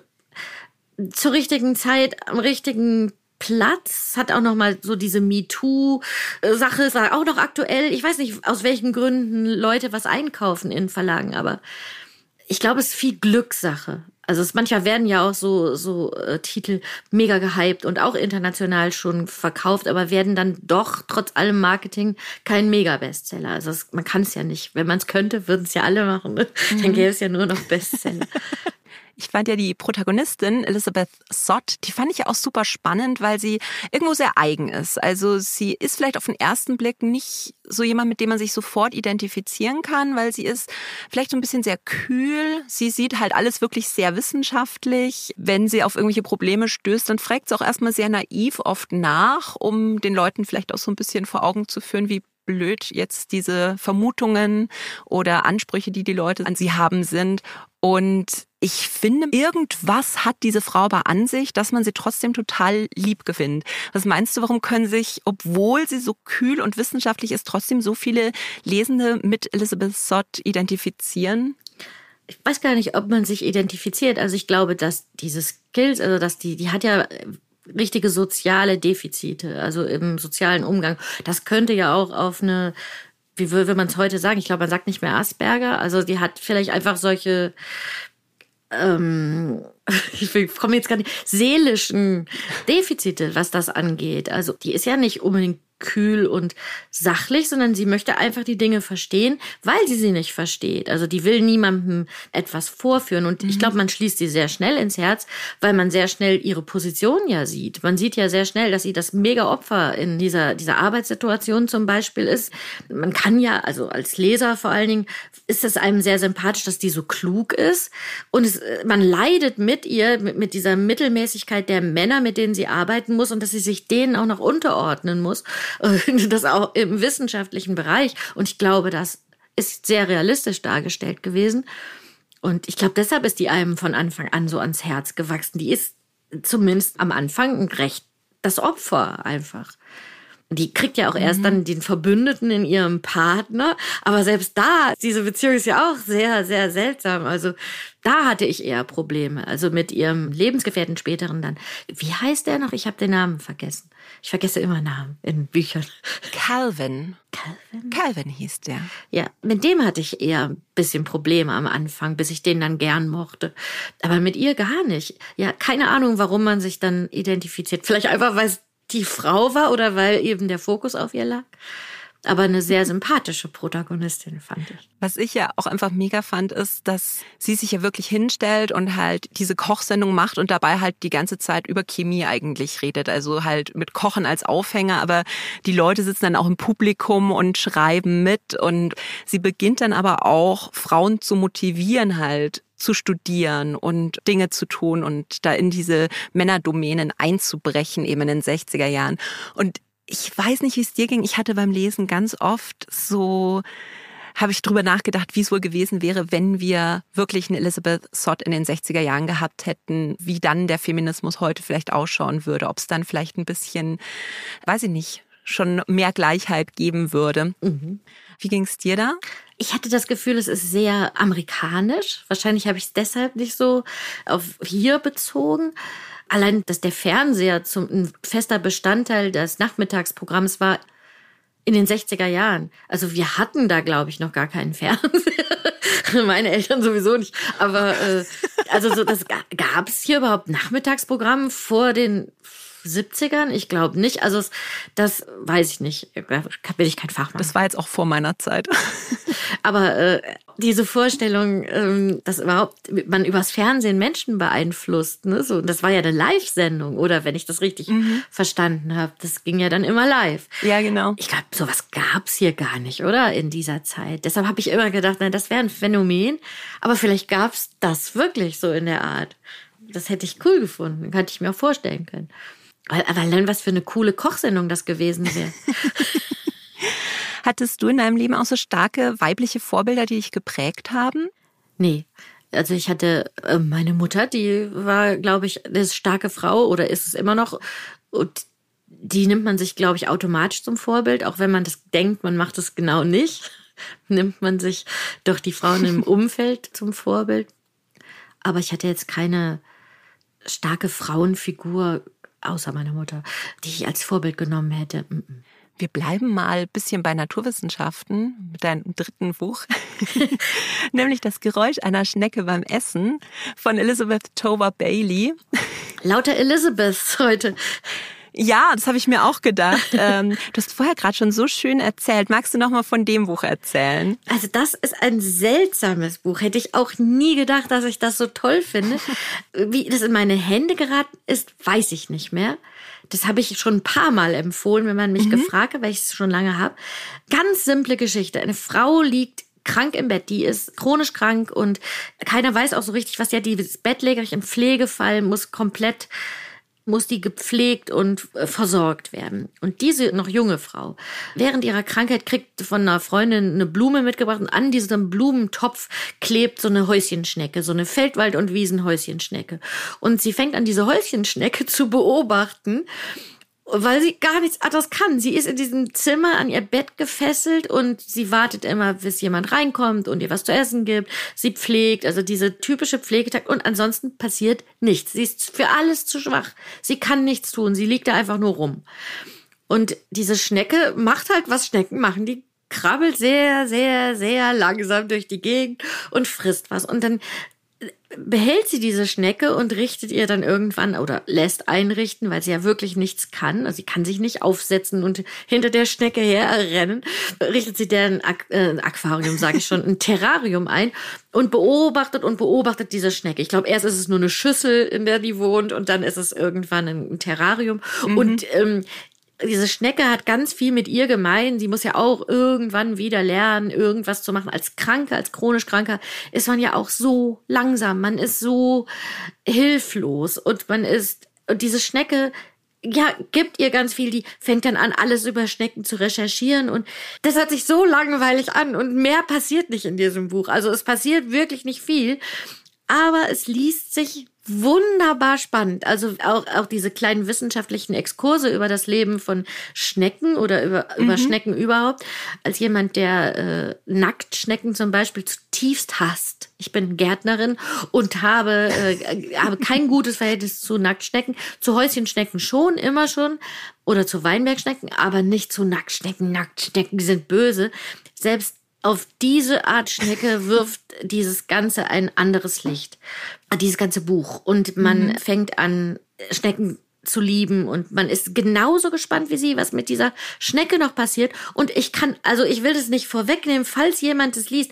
zur richtigen Zeit am richtigen Platz, hat auch noch mal so diese MeToo-Sache, war auch noch aktuell. Ich weiß nicht, aus welchen Gründen Leute was einkaufen in Verlagen, aber ich glaube, es ist viel Glückssache. Also es, manchmal werden ja auch so, so äh, Titel mega gehypt und auch international schon verkauft, aber werden dann doch trotz allem Marketing kein Mega-Bestseller. Also es, man kann es ja nicht. Wenn man es könnte, würden es ja alle machen. Ne? Mhm. Dann gäbe es ja nur noch Bestseller. Ich fand ja die Protagonistin Elizabeth Sott, die fand ich ja auch super spannend, weil sie irgendwo sehr eigen ist. Also sie ist vielleicht auf den ersten Blick nicht so jemand, mit dem man sich sofort identifizieren kann, weil sie ist vielleicht so ein bisschen sehr kühl. Sie sieht halt alles wirklich sehr wissenschaftlich. Wenn sie auf irgendwelche Probleme stößt, dann fragt sie auch erstmal sehr naiv oft nach, um den Leuten vielleicht auch so ein bisschen vor Augen zu führen, wie blöd jetzt diese Vermutungen oder Ansprüche, die die Leute an sie haben, sind. Und ich finde, irgendwas hat diese Frau aber an sich, dass man sie trotzdem total lieb gewinnt. Was meinst du, warum können sich, obwohl sie so kühl und wissenschaftlich ist, trotzdem so viele Lesende mit Elizabeth Sott identifizieren? ich weiß gar nicht, ob man sich identifiziert. Also ich glaube, dass diese Skills, also dass die, die hat ja richtige soziale Defizite, also im sozialen Umgang. Das könnte ja auch auf eine, wie würde man es heute sagen? Ich glaube, man sagt nicht mehr Asperger. Also die hat vielleicht einfach solche ähm, ich komme jetzt gar nicht, seelischen Defizite, was das angeht. Also die ist ja nicht unbedingt kühl und sachlich, sondern sie möchte einfach die Dinge verstehen, weil sie sie nicht versteht. Also die will niemandem etwas vorführen. Und mhm. ich glaube, man schließt sie sehr schnell ins Herz, weil man sehr schnell ihre Position ja sieht. Man sieht ja sehr schnell, dass sie das mega Opfer in dieser, dieser Arbeitssituation zum Beispiel ist. Man kann ja, also als Leser vor allen Dingen, ist es einem sehr sympathisch, dass die so klug ist. Und es, man leidet mit ihr, mit, mit dieser Mittelmäßigkeit der Männer, mit denen sie arbeiten muss und dass sie sich denen auch noch unterordnen muss. das auch im wissenschaftlichen Bereich. Und ich glaube, das ist sehr realistisch dargestellt gewesen. Und ich glaube, deshalb ist die einem von Anfang an so ans Herz gewachsen. Die ist zumindest am Anfang recht das Opfer einfach. Die kriegt ja auch mhm. erst dann den Verbündeten in ihrem Partner. Aber selbst da, diese Beziehung ist ja auch sehr, sehr seltsam. Also da hatte ich eher Probleme. Also mit ihrem Lebensgefährten späteren dann. Wie heißt der noch? Ich habe den Namen vergessen. Ich vergesse immer Namen in Büchern. Calvin. Calvin? Calvin hieß der. Ja, mit dem hatte ich eher ein bisschen Probleme am Anfang, bis ich den dann gern mochte. Aber mit ihr gar nicht. Ja, keine Ahnung, warum man sich dann identifiziert. Vielleicht einfach, weil es die Frau war oder weil eben der Fokus auf ihr lag. Aber eine sehr sympathische Protagonistin, fand ich. Was ich ja auch einfach mega fand, ist, dass sie sich ja wirklich hinstellt und halt diese Kochsendung macht und dabei halt die ganze Zeit über Chemie eigentlich redet. Also halt mit Kochen als Aufhänger, aber die Leute sitzen dann auch im Publikum und schreiben mit und sie beginnt dann aber auch Frauen zu motivieren halt zu studieren und Dinge zu tun und da in diese Männerdomänen einzubrechen, eben in den 60er Jahren. Und ich weiß nicht, wie es dir ging. Ich hatte beim Lesen ganz oft so, habe ich drüber nachgedacht, wie es wohl gewesen wäre, wenn wir wirklich eine Elizabeth Sott in den 60er Jahren gehabt hätten, wie dann der Feminismus heute vielleicht ausschauen würde, ob es dann vielleicht ein bisschen, weiß ich nicht, schon mehr Gleichheit geben würde. Mhm. Wie ging es dir da? Ich hatte das Gefühl, es ist sehr amerikanisch. Wahrscheinlich habe ich es deshalb nicht so auf hier bezogen. Allein, dass der Fernseher zum ein fester Bestandteil des Nachmittagsprogramms war in den 60er Jahren. Also wir hatten da, glaube ich, noch gar keinen Fernseher. Meine Eltern sowieso nicht. Aber äh, also so, das gab es hier überhaupt Nachmittagsprogramm vor den 70ern? Ich glaube nicht. Also das weiß ich nicht. Da bin ich kein Fachmann. Das war jetzt auch vor meiner Zeit. Aber äh, diese Vorstellung, ähm, dass überhaupt man übers Fernsehen Menschen beeinflusst, ne? so, das war ja eine Live-Sendung, oder wenn ich das richtig mhm. verstanden habe. Das ging ja dann immer live. Ja, genau. Ich glaube, sowas gab's hier gar nicht, oder? In dieser Zeit. Deshalb habe ich immer gedacht, na, das wäre ein Phänomen. Aber vielleicht gab's das wirklich so in der Art. Das hätte ich cool gefunden, könnte ich mir auch vorstellen können. Aber dann was für eine coole Kochsendung das gewesen wäre. Hattest du in deinem Leben auch so starke weibliche Vorbilder, die dich geprägt haben? Nee. Also ich hatte äh, meine Mutter, die war, glaube ich, eine starke Frau oder ist es immer noch. Und die nimmt man sich, glaube ich, automatisch zum Vorbild, auch wenn man das denkt, man macht es genau nicht. nimmt man sich doch die Frauen im Umfeld zum Vorbild. Aber ich hatte jetzt keine starke Frauenfigur außer meiner Mutter, die ich als Vorbild genommen hätte. Wir bleiben mal ein bisschen bei Naturwissenschaften mit deinem dritten Buch, nämlich das Geräusch einer Schnecke beim Essen von Elizabeth Tover Bailey. Lauter Elizabeth heute. Ja, das habe ich mir auch gedacht. ähm, du hast vorher gerade schon so schön erzählt. Magst du noch mal von dem Buch erzählen? Also das ist ein seltsames Buch. Hätte ich auch nie gedacht, dass ich das so toll finde. Wie das in meine Hände geraten ist, weiß ich nicht mehr. Das habe ich schon ein paar Mal empfohlen, wenn man mich mhm. gefragt hat, weil ich es schon lange habe. Ganz simple Geschichte. Eine Frau liegt krank im Bett, die ist chronisch krank und keiner weiß auch so richtig, was ja die Bettlägerin im Pflegefall muss komplett muss die gepflegt und äh, versorgt werden. Und diese noch junge Frau, während ihrer Krankheit kriegt von einer Freundin eine Blume mitgebracht und an diesem Blumentopf klebt so eine Häuschenschnecke, so eine Feldwald- und Wiesenhäuschenschnecke. Und sie fängt an, diese Häuschenschnecke zu beobachten weil sie gar nichts anderes kann. Sie ist in diesem Zimmer an ihr Bett gefesselt und sie wartet immer, bis jemand reinkommt und ihr was zu essen gibt. Sie pflegt, also diese typische Pflegetakt und ansonsten passiert nichts. Sie ist für alles zu schwach. Sie kann nichts tun. Sie liegt da einfach nur rum. Und diese Schnecke macht halt, was Schnecken machen. Die krabbelt sehr, sehr, sehr langsam durch die Gegend und frisst was. Und dann behält sie diese Schnecke und richtet ihr dann irgendwann oder lässt einrichten, weil sie ja wirklich nichts kann. Also sie kann sich nicht aufsetzen und hinter der Schnecke herrennen. Richtet sie deren äh, Aquarium, sage ich schon, ein Terrarium ein und beobachtet und beobachtet diese Schnecke. Ich glaube, erst ist es nur eine Schüssel, in der die wohnt und dann ist es irgendwann ein Terrarium. Mhm. Und ähm, diese Schnecke hat ganz viel mit ihr gemein. Sie muss ja auch irgendwann wieder lernen, irgendwas zu machen. Als Kranker, als chronisch Kranker ist man ja auch so langsam. Man ist so hilflos und man ist, und diese Schnecke, ja, gibt ihr ganz viel. Die fängt dann an, alles über Schnecken zu recherchieren und das hört sich so langweilig an und mehr passiert nicht in diesem Buch. Also es passiert wirklich nicht viel, aber es liest sich wunderbar spannend. Also auch, auch diese kleinen wissenschaftlichen Exkurse über das Leben von Schnecken oder über, mhm. über Schnecken überhaupt. Als jemand, der äh, Nacktschnecken zum Beispiel zutiefst hasst. Ich bin Gärtnerin und habe, äh, habe kein gutes Verhältnis zu Nacktschnecken. Zu Häuschenschnecken schon, immer schon. Oder zu Weinbergschnecken, aber nicht zu Nacktschnecken. Nacktschnecken sind böse. Selbst auf diese Art Schnecke wirft dieses Ganze ein anderes Licht. Dieses ganze Buch. Und man mhm. fängt an, Schnecken zu lieben und man ist genauso gespannt wie sie, was mit dieser Schnecke noch passiert. Und ich kann, also ich will das nicht vorwegnehmen, falls jemand es liest,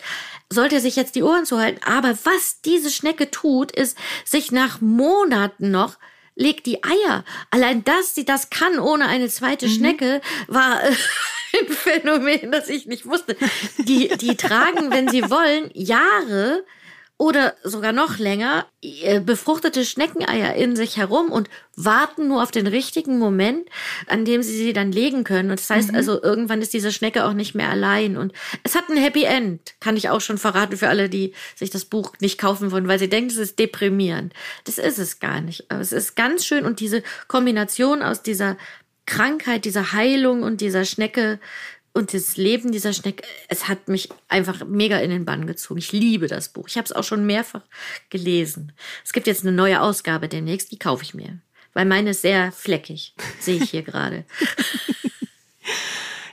sollte er sich jetzt die Ohren zuhalten. Aber was diese Schnecke tut, ist, sich nach Monaten noch legt die Eier. Allein dass sie das kann ohne eine zweite mhm. Schnecke, war Phänomen, das ich nicht wusste. Die, die tragen, wenn sie wollen, Jahre oder sogar noch länger äh, befruchtete Schneckeneier in sich herum und warten nur auf den richtigen Moment, an dem sie sie dann legen können. Und das heißt mhm. also, irgendwann ist diese Schnecke auch nicht mehr allein. Und es hat ein Happy End, kann ich auch schon verraten für alle, die sich das Buch nicht kaufen wollen, weil sie denken, es ist deprimierend. Das ist es gar nicht. Aber es ist ganz schön und diese Kombination aus dieser Krankheit, dieser Heilung und dieser Schnecke und das Leben dieser Schnecke, es hat mich einfach mega in den Bann gezogen. Ich liebe das Buch. Ich habe es auch schon mehrfach gelesen. Es gibt jetzt eine neue Ausgabe demnächst, die kaufe ich mir. Weil meine ist sehr fleckig, sehe ich hier gerade.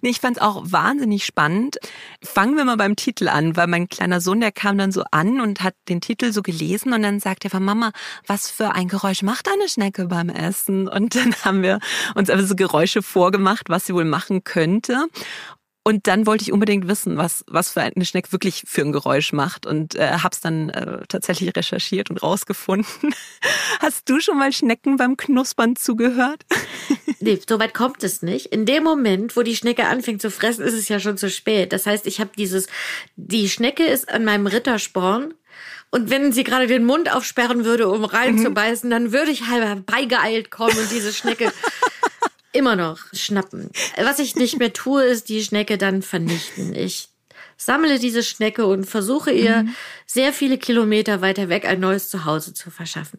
Ich fand es auch wahnsinnig spannend. Fangen wir mal beim Titel an, weil mein kleiner Sohn, der kam dann so an und hat den Titel so gelesen und dann sagt er von Mama, was für ein Geräusch macht eine Schnecke beim Essen? Und dann haben wir uns einfach so Geräusche vorgemacht, was sie wohl machen könnte. Und dann wollte ich unbedingt wissen, was, was für eine Schnecke wirklich für ein Geräusch macht und äh, habe es dann äh, tatsächlich recherchiert und rausgefunden. Hast du schon mal Schnecken beim Knuspern zugehört? nee, so weit kommt es nicht. In dem Moment, wo die Schnecke anfängt zu fressen, ist es ja schon zu spät. Das heißt, ich habe dieses, die Schnecke ist an meinem Rittersporn und wenn sie gerade den Mund aufsperren würde, um reinzubeißen, mhm. dann würde ich halb beigeeilt kommen und diese Schnecke immer noch schnappen. Was ich nicht mehr tue, ist die Schnecke dann vernichten. Ich sammle diese Schnecke und versuche ihr mhm. sehr viele Kilometer weiter weg ein neues Zuhause zu verschaffen.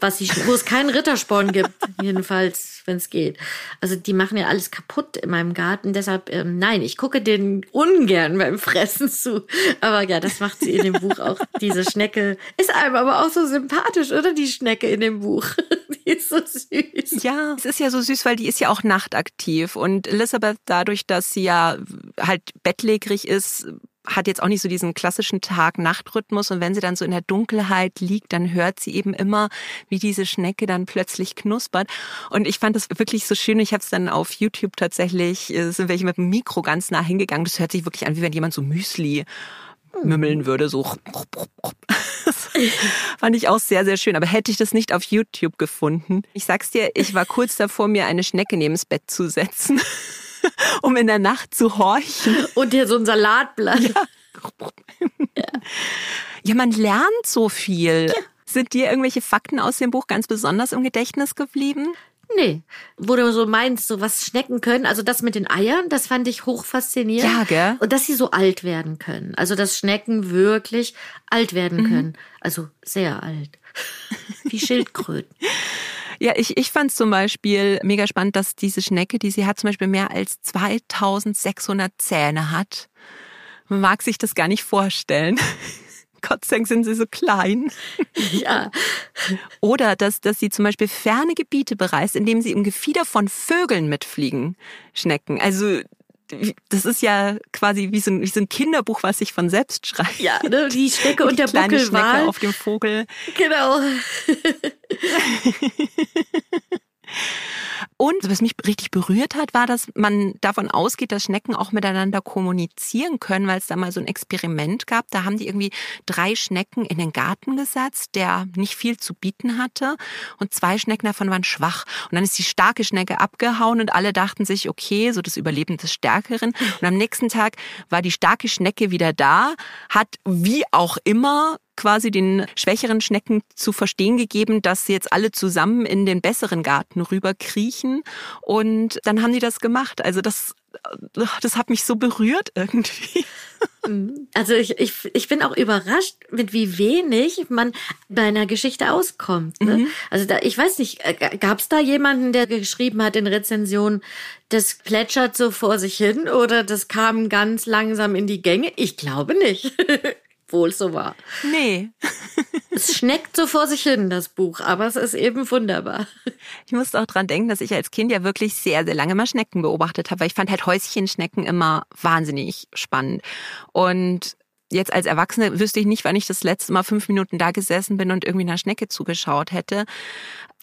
Was sie, wo es keinen Rittersporn gibt, jedenfalls, wenn es geht. Also die machen ja alles kaputt in meinem Garten. Deshalb, ähm, nein, ich gucke denen ungern beim Fressen zu. Aber ja, das macht sie in dem Buch auch. Diese Schnecke ist einem aber auch so sympathisch, oder? Die Schnecke in dem Buch. die ist so süß. Ja, es ist ja so süß, weil die ist ja auch nachtaktiv. Und Elizabeth, dadurch, dass sie ja halt bettlägerig ist, hat jetzt auch nicht so diesen klassischen Tag-Nacht-Rhythmus und wenn sie dann so in der Dunkelheit liegt, dann hört sie eben immer, wie diese Schnecke dann plötzlich knuspert. Und ich fand das wirklich so schön. Ich habe es dann auf YouTube tatsächlich, äh, sind welche mit dem Mikro ganz nah hingegangen. Das hört sich wirklich an, wie wenn jemand so Müsli mümmeln würde, so. fand ich auch sehr, sehr schön. Aber hätte ich das nicht auf YouTube gefunden, ich sag's dir, ich war kurz davor, mir eine Schnecke neben das Bett zu setzen. um in der Nacht zu horchen. Und dir so ein Salatblatt. Ja. ja. ja man lernt so viel. Ja. Sind dir irgendwelche Fakten aus dem Buch ganz besonders im Gedächtnis geblieben? Nee. Wo du so meinst, so was Schnecken können, also das mit den Eiern, das fand ich hoch faszinierend. Ja, gell? Und dass sie so alt werden können. Also dass Schnecken wirklich alt werden mhm. können. Also sehr alt. Wie Schildkröten. Ja, ich, ich fand zum Beispiel mega spannend, dass diese Schnecke, die sie hat, zum Beispiel mehr als 2600 Zähne hat. Man mag sich das gar nicht vorstellen. Gott sei Dank sind sie so klein. Ja. Oder dass, dass sie zum Beispiel ferne Gebiete bereist, indem sie im Gefieder von Vögeln mitfliegen, Schnecken. Also das ist ja quasi wie so, ein, wie so ein Kinderbuch, was sich von selbst schreibt. Ja, ne? die Schnecke und der Kleine Buckelwal. Schnecke auf dem Vogel. Genau. Und was mich richtig berührt hat, war, dass man davon ausgeht, dass Schnecken auch miteinander kommunizieren können, weil es da mal so ein Experiment gab. Da haben die irgendwie drei Schnecken in den Garten gesetzt, der nicht viel zu bieten hatte. Und zwei Schnecken davon waren schwach. Und dann ist die starke Schnecke abgehauen und alle dachten sich, okay, so das Überleben des Stärkeren. Und am nächsten Tag war die starke Schnecke wieder da, hat wie auch immer quasi den schwächeren Schnecken zu verstehen gegeben, dass sie jetzt alle zusammen in den besseren Garten rüber kriechen. Und dann haben die das gemacht. Also das, das hat mich so berührt irgendwie. Also ich, ich, ich bin auch überrascht, mit wie wenig man bei einer Geschichte auskommt. Ne? Mhm. Also da, ich weiß nicht, äh, gab es da jemanden, der geschrieben hat in Rezensionen, das plätschert so vor sich hin oder das kam ganz langsam in die Gänge? Ich glaube nicht. wohl so war. Nee. es schneckt so vor sich hin, das Buch, aber es ist eben wunderbar. Ich musste auch dran denken, dass ich als Kind ja wirklich sehr, sehr lange mal Schnecken beobachtet habe, weil ich fand halt Häuschenschnecken immer wahnsinnig spannend. Und jetzt als Erwachsene wüsste ich nicht, wann ich das letzte Mal fünf Minuten da gesessen bin und irgendwie einer Schnecke zugeschaut hätte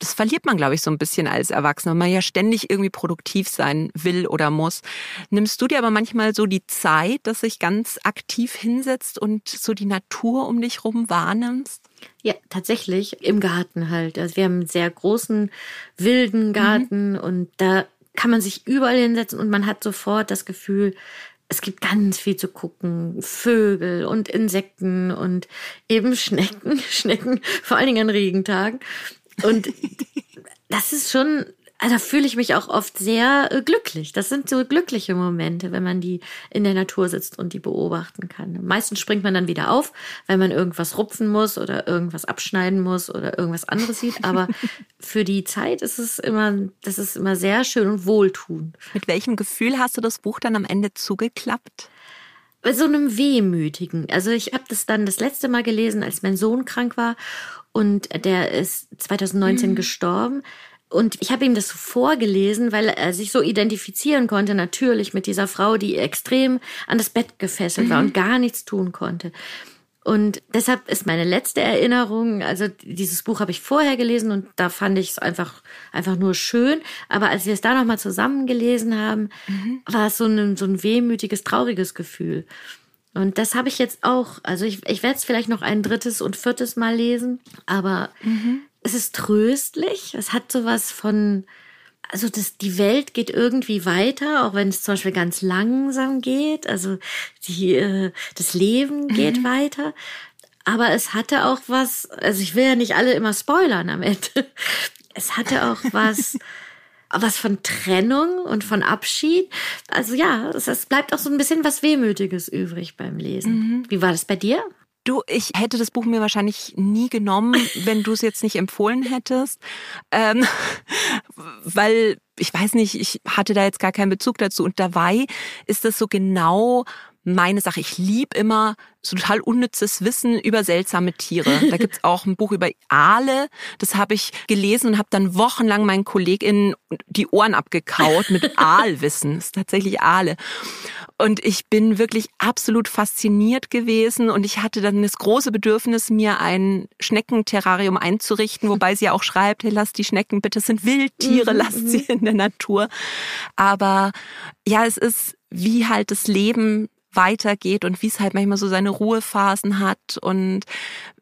das verliert man, glaube ich, so ein bisschen als Erwachsener, weil man ja ständig irgendwie produktiv sein will oder muss. Nimmst du dir aber manchmal so die Zeit, dass sich ganz aktiv hinsetzt und so die Natur um dich rum wahrnimmst? Ja, tatsächlich im Garten halt. Also wir haben einen sehr großen, wilden Garten mhm. und da kann man sich überall hinsetzen und man hat sofort das Gefühl, es gibt ganz viel zu gucken. Vögel und Insekten und eben Schnecken, Schnecken, vor allen Dingen an Regentagen. Und das ist schon, also da fühle ich mich auch oft sehr äh, glücklich. Das sind so glückliche Momente, wenn man die in der Natur sitzt und die beobachten kann. Meistens springt man dann wieder auf, wenn man irgendwas rupfen muss oder irgendwas abschneiden muss oder irgendwas anderes sieht. Aber für die Zeit ist es immer, das ist immer sehr schön und wohltuend. Mit welchem Gefühl hast du das Buch dann am Ende zugeklappt? so einem wehmütigen. Also ich habe das dann das letzte Mal gelesen, als mein Sohn krank war und der ist 2019 mhm. gestorben. Und ich habe ihm das so vorgelesen, weil er sich so identifizieren konnte, natürlich mit dieser Frau, die extrem an das Bett gefesselt mhm. war und gar nichts tun konnte. Und deshalb ist meine letzte Erinnerung, also dieses Buch habe ich vorher gelesen und da fand ich es einfach, einfach nur schön. Aber als wir es da nochmal zusammen gelesen haben, mhm. war es so ein, so ein wehmütiges, trauriges Gefühl. Und das habe ich jetzt auch. Also ich, ich werde es vielleicht noch ein drittes und viertes Mal lesen, aber mhm. Es ist tröstlich. Es hat sowas von, also das, die Welt geht irgendwie weiter, auch wenn es zum Beispiel ganz langsam geht. Also die, äh, das Leben geht mhm. weiter. Aber es hatte auch was, also ich will ja nicht alle immer spoilern am Ende. Es hatte auch was was von Trennung und von Abschied. Also ja, es, es bleibt auch so ein bisschen was Wehmütiges übrig beim Lesen. Mhm. Wie war das bei dir? Du, ich hätte das Buch mir wahrscheinlich nie genommen, wenn du es jetzt nicht empfohlen hättest. Ähm, weil, ich weiß nicht, ich hatte da jetzt gar keinen Bezug dazu. Und dabei ist das so genau meine Sache. Ich lieb immer so total unnützes Wissen über seltsame Tiere. Da gibt's auch ein Buch über Aale. Das habe ich gelesen und habe dann wochenlang meinen KollegInnen die Ohren abgekaut mit Aalwissen. Das ist tatsächlich Aale. Und ich bin wirklich absolut fasziniert gewesen und ich hatte dann das große Bedürfnis, mir ein Schneckenterrarium einzurichten, wobei sie ja auch schreibt, hey, lasst die Schnecken bitte, es sind Wildtiere, mhm, lasst sie mhm. in der Natur. Aber ja, es ist wie halt das Leben weitergeht und wie es halt manchmal so seine Ruhephasen hat und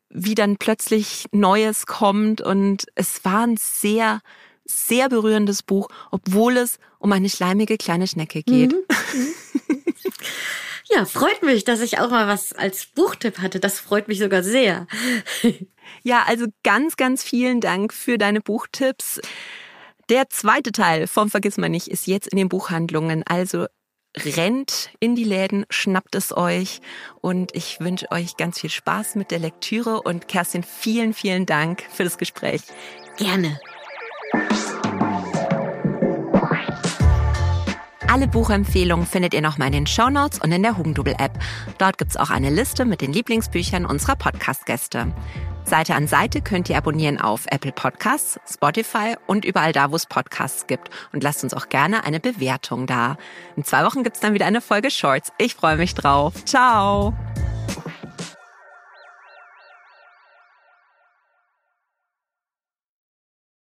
wie dann plötzlich Neues kommt. Und es war ein sehr, sehr berührendes Buch, obwohl es um eine schleimige kleine Schnecke geht. Mhm. Ja, freut mich, dass ich auch mal was als Buchtipp hatte. Das freut mich sogar sehr. Ja, also ganz, ganz vielen Dank für deine Buchtipps. Der zweite Teil vom Vergiss mal nicht ist jetzt in den Buchhandlungen. Also rennt in die Läden, schnappt es euch und ich wünsche euch ganz viel Spaß mit der Lektüre und Kerstin, vielen, vielen Dank für das Gespräch. Gerne. Alle Buchempfehlungen findet ihr nochmal in den Shownotes und in der Hugendubel-App. Dort gibt's auch eine Liste mit den Lieblingsbüchern unserer Podcast-Gäste. Seite an Seite könnt ihr abonnieren auf Apple Podcasts, Spotify und überall da, wo es Podcasts gibt. Und lasst uns auch gerne eine Bewertung da. In zwei Wochen gibt's dann wieder eine Folge Shorts. Ich freue mich drauf. Ciao!